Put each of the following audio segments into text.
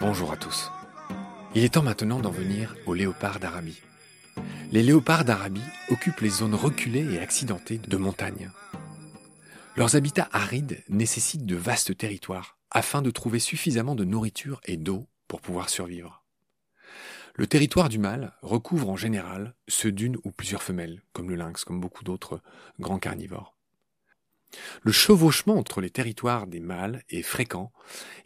Bonjour à tous. Il est temps maintenant d'en venir aux léopards d'Arabie. Les léopards d'Arabie occupent les zones reculées et accidentées de montagne. Leurs habitats arides nécessitent de vastes territoires afin de trouver suffisamment de nourriture et d'eau pour pouvoir survivre. Le territoire du mâle recouvre en général ceux d'une ou plusieurs femelles, comme le lynx, comme beaucoup d'autres grands carnivores. Le chevauchement entre les territoires des mâles est fréquent,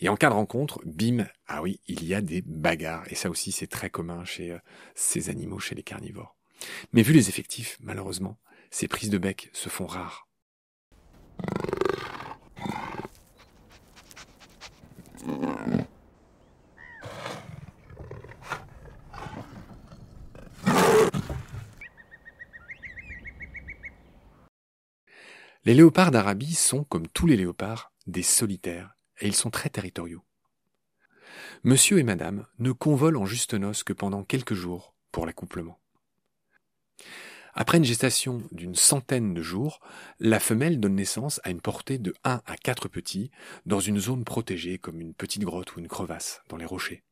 et en cas de rencontre, bim, ah oui, il y a des bagarres, et ça aussi c'est très commun chez euh, ces animaux, chez les carnivores. Mais vu les effectifs, malheureusement, ces prises de bec se font rares. Les léopards d'Arabie sont, comme tous les léopards, des solitaires, et ils sont très territoriaux. Monsieur et madame ne convolent en juste noces que pendant quelques jours pour l'accouplement. Après une gestation d'une centaine de jours, la femelle donne naissance à une portée de 1 à 4 petits dans une zone protégée comme une petite grotte ou une crevasse dans les rochers.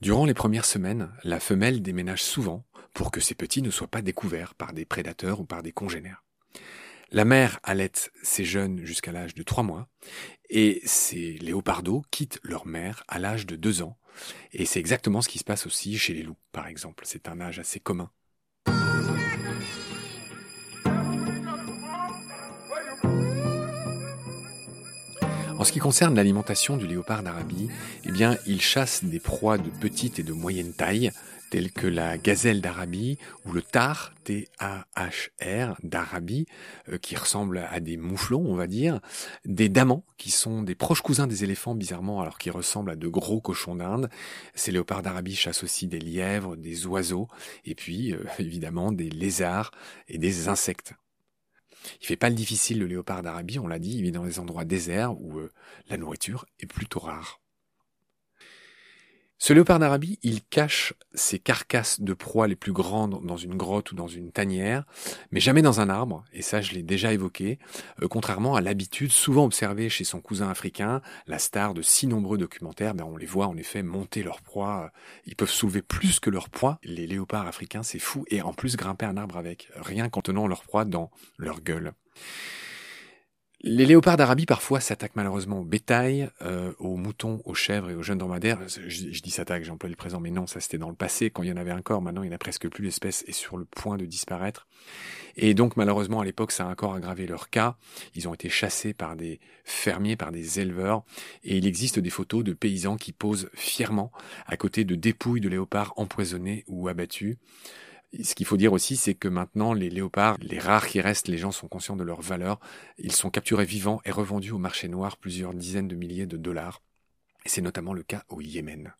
Durant les premières semaines, la femelle déménage souvent pour que ses petits ne soient pas découverts par des prédateurs ou par des congénères. La mère allaite ses jeunes jusqu'à l'âge de 3 mois et ces léopardos quittent leur mère à l'âge de 2 ans. Et c'est exactement ce qui se passe aussi chez les loups, par exemple. C'est un âge assez commun. En ce qui concerne l'alimentation du léopard d'Arabie, eh bien, il chasse des proies de petite et de moyenne taille, tels que la gazelle d'Arabie ou le tar, T-A-H-R, d'Arabie, euh, qui ressemble à des mouflons, on va dire, des damans, qui sont des proches cousins des éléphants, bizarrement, alors qu'ils ressemblent à de gros cochons d'Inde. Ces léopards d'Arabie chassent aussi des lièvres, des oiseaux, et puis, euh, évidemment, des lézards et des insectes. Il fait pas le difficile, le léopard d'Arabie, on l'a dit, il vit dans des endroits déserts où euh, la nourriture est plutôt rare. Ce léopard d'Arabie, il cache ses carcasses de proie les plus grandes dans une grotte ou dans une tanière, mais jamais dans un arbre, et ça je l'ai déjà évoqué, euh, contrairement à l'habitude souvent observée chez son cousin africain, la star de si nombreux documentaires, ben on les voit en effet monter leur proie, ils peuvent soulever plus que leur proie, les léopards africains c'est fou, et en plus grimper un arbre avec, rien qu'en tenant leur proie dans leur gueule. Les léopards d'Arabie parfois s'attaquent malheureusement au bétail, euh, aux moutons, aux chèvres et aux jeunes dromadaires. Je, dis s'attaquent, j'emploie le présent, mais non, ça c'était dans le passé quand il y en avait encore. Maintenant, il n'y en a presque plus. L'espèce est sur le point de disparaître. Et donc, malheureusement, à l'époque, ça a encore aggravé leur cas. Ils ont été chassés par des fermiers, par des éleveurs. Et il existe des photos de paysans qui posent fièrement à côté de dépouilles de léopards empoisonnés ou abattus. Ce qu'il faut dire aussi, c'est que maintenant, les léopards, les rares qui restent, les gens sont conscients de leur valeur. Ils sont capturés vivants et revendus au marché noir plusieurs dizaines de milliers de dollars. C'est notamment le cas au Yémen.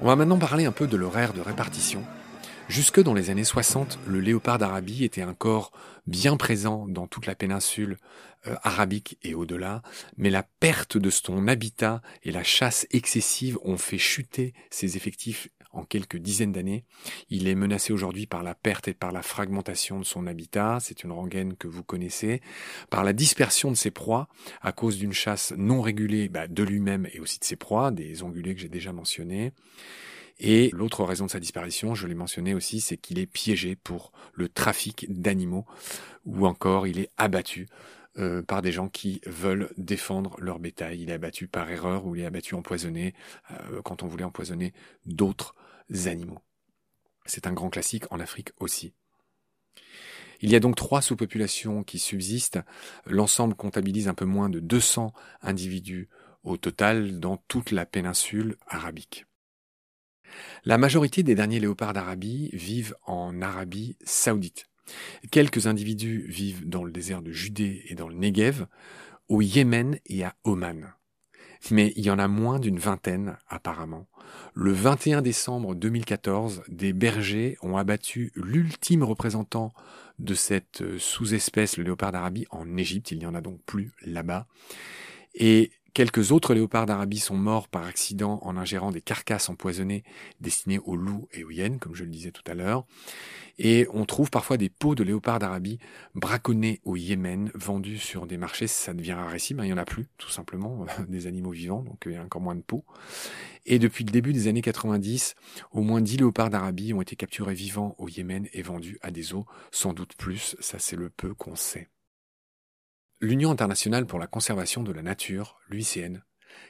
On va maintenant parler un peu de leur aire de répartition. Jusque dans les années 60, le léopard d'Arabie était encore bien présent dans toute la péninsule euh, arabique et au-delà, mais la perte de son habitat et la chasse excessive ont fait chuter ses effectifs en quelques dizaines d'années. Il est menacé aujourd'hui par la perte et par la fragmentation de son habitat, c'est une rengaine que vous connaissez, par la dispersion de ses proies à cause d'une chasse non régulée bah, de lui-même et aussi de ses proies, des ongulés que j'ai déjà mentionnés. Et l'autre raison de sa disparition, je l'ai mentionné aussi, c'est qu'il est piégé pour le trafic d'animaux, ou encore il est abattu euh, par des gens qui veulent défendre leur bétail. Il est abattu par erreur ou il est abattu empoisonné euh, quand on voulait empoisonner d'autres animaux. C'est un grand classique en Afrique aussi. Il y a donc trois sous-populations qui subsistent. L'ensemble comptabilise un peu moins de 200 individus au total dans toute la péninsule arabique. La majorité des derniers léopards d'Arabie vivent en Arabie saoudite. Quelques individus vivent dans le désert de Judée et dans le Negev, au Yémen et à Oman. Mais il y en a moins d'une vingtaine apparemment. Le 21 décembre 2014, des bergers ont abattu l'ultime représentant de cette sous-espèce, le léopard d'Arabie, en Égypte. Il n'y en a donc plus là-bas. Quelques autres léopards d'Arabie sont morts par accident en ingérant des carcasses empoisonnées destinées aux loups et aux hyènes, comme je le disais tout à l'heure. Et on trouve parfois des peaux de léopards d'Arabie braconnés au Yémen, vendus sur des marchés. Ça devient rarissime, il n'y en a plus, tout simplement, des animaux vivants, donc il y a encore moins de peaux. Et depuis le début des années 90, au moins 10 léopards d'Arabie ont été capturés vivants au Yémen et vendus à des eaux, sans doute plus, ça c'est le peu qu'on sait. L'Union internationale pour la conservation de la nature, l'UICN,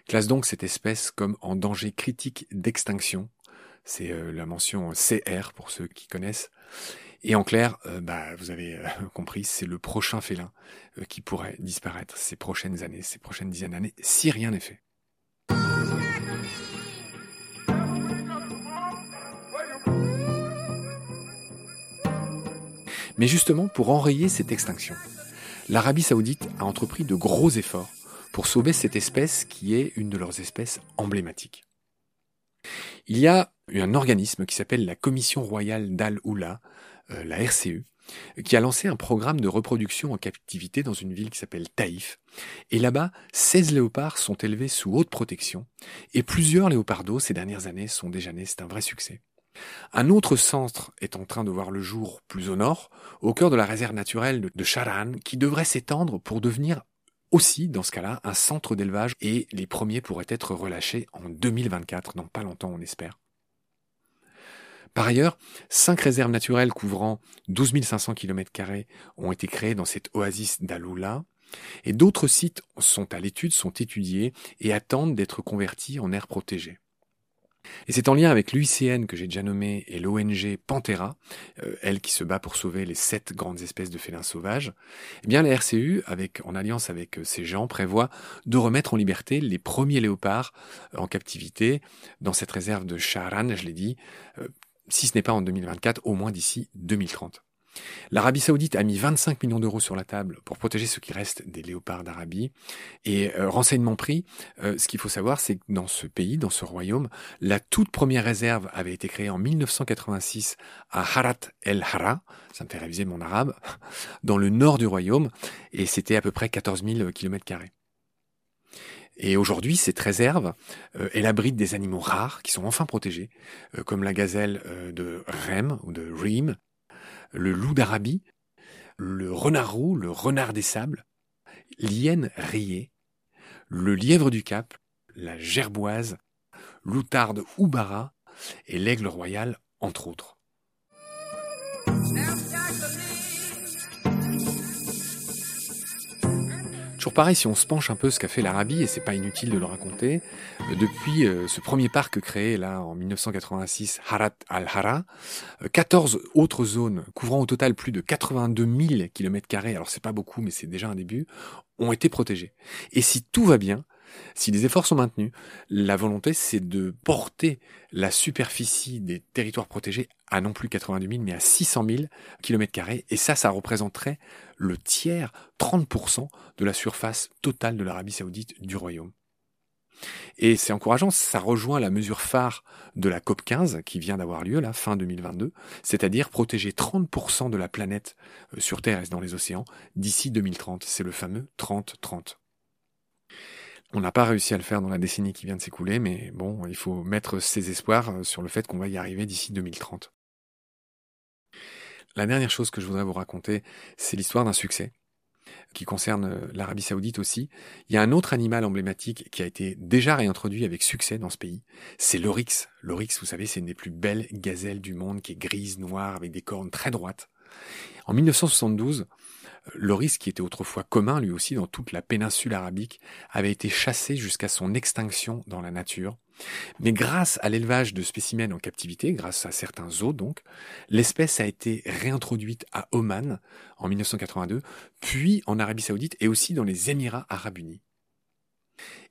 classe donc cette espèce comme en danger critique d'extinction. C'est euh, la mention CR pour ceux qui connaissent. Et en clair, euh, bah, vous avez euh, compris, c'est le prochain félin qui pourrait disparaître ces prochaines années, ces prochaines dizaines d'années, si rien n'est fait. Mais justement, pour enrayer cette extinction, l'Arabie saoudite a entrepris de gros efforts pour sauver cette espèce qui est une de leurs espèces emblématiques. Il y a un organisme qui s'appelle la Commission royale d'Al-Oula, euh, la RCU, qui a lancé un programme de reproduction en captivité dans une ville qui s'appelle Taïf. Et là-bas, 16 léopards sont élevés sous haute protection, et plusieurs léopardos ces dernières années sont déjà nés, c'est un vrai succès. Un autre centre est en train de voir le jour plus au nord, au cœur de la réserve naturelle de Charan, qui devrait s'étendre pour devenir aussi, dans ce cas-là, un centre d'élevage et les premiers pourraient être relâchés en 2024, dans pas longtemps on espère. Par ailleurs, cinq réserves naturelles couvrant 12 500 km ont été créées dans cette oasis d'Aloula, et d'autres sites sont à l'étude, sont étudiés et attendent d'être convertis en aires protégées. Et c'est en lien avec l'UICN que j'ai déjà nommé et l'ONG Pantera, euh, elle qui se bat pour sauver les sept grandes espèces de félins sauvages. Eh bien, la RCU, avec, en alliance avec euh, ces gens, prévoit de remettre en liberté les premiers léopards euh, en captivité dans cette réserve de Sharan, je l'ai dit, si ce n'est pas en 2024, au moins d'ici 2030. L'Arabie saoudite a mis 25 millions d'euros sur la table pour protéger ce qui reste des léopards d'Arabie. Et euh, renseignement pris, euh, ce qu'il faut savoir, c'est que dans ce pays, dans ce royaume, la toute première réserve avait été créée en 1986 à Harat el-Hara, ça me fait réviser mon arabe, dans le nord du royaume, et c'était à peu près 14 000 km et aujourd'hui, cette réserve, euh, elle abrite des animaux rares qui sont enfin protégés, comme la gazelle de Rem ou de Reem, le loup d'Arabie, le renard roux, le renard des sables, l'hyène rayée, le lièvre du Cap, la gerboise, l'outarde Oubara et l'aigle royal, entre autres. Toujours pareil, si on se penche un peu ce qu'a fait l'Arabie, et c'est pas inutile de le raconter, euh, depuis euh, ce premier parc créé là en 1986, Harat al-Hara, 14 euh, autres zones couvrant au total plus de 82 000 km, alors c'est pas beaucoup mais c'est déjà un début, ont été protégées. Et si tout va bien, si les efforts sont maintenus, la volonté, c'est de porter la superficie des territoires protégés à non plus 90 000, mais à 600 000 km. Et ça, ça représenterait le tiers, 30% de la surface totale de l'Arabie saoudite du royaume. Et c'est encourageant, ça rejoint la mesure phare de la COP 15 qui vient d'avoir lieu là, fin 2022, c'est-à-dire protéger 30% de la planète euh, sur Terre et dans les océans d'ici 2030. C'est le fameux 30-30. On n'a pas réussi à le faire dans la décennie qui vient de s'écouler, mais bon, il faut mettre ses espoirs euh, sur le fait qu'on va y arriver d'ici 2030. La dernière chose que je voudrais vous raconter, c'est l'histoire d'un succès qui concerne euh, l'Arabie saoudite aussi. Il y a un autre animal emblématique qui a été déjà réintroduit avec succès dans ce pays, c'est l'oryx. L'oryx, vous savez, c'est une des plus belles gazelles du monde qui est grise, noire, avec des cornes très droites. En 1972, L'oryx, qui était autrefois commun lui aussi dans toute la péninsule arabique, avait été chassé jusqu'à son extinction dans la nature. Mais grâce à l'élevage de spécimens en captivité, grâce à certains zoos donc, l'espèce a été réintroduite à Oman en 1982, puis en Arabie saoudite et aussi dans les Émirats arabes unis.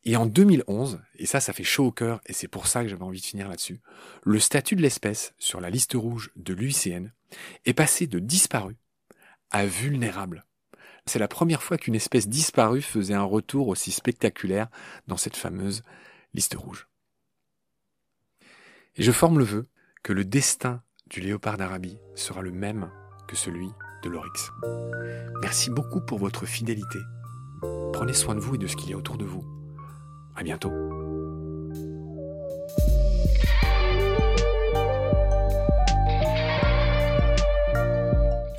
Et en 2011, et ça, ça fait chaud au cœur, et c'est pour ça que j'avais envie de finir là-dessus, le statut de l'espèce sur la liste rouge de l'UICN est passé de disparu à vulnérable. C'est la première fois qu'une espèce disparue faisait un retour aussi spectaculaire dans cette fameuse liste rouge. Et je forme le vœu que le destin du léopard d'Arabie sera le même que celui de l'oryx. Merci beaucoup pour votre fidélité Prenez soin de vous et de ce qu'il y a autour de vous. À bientôt.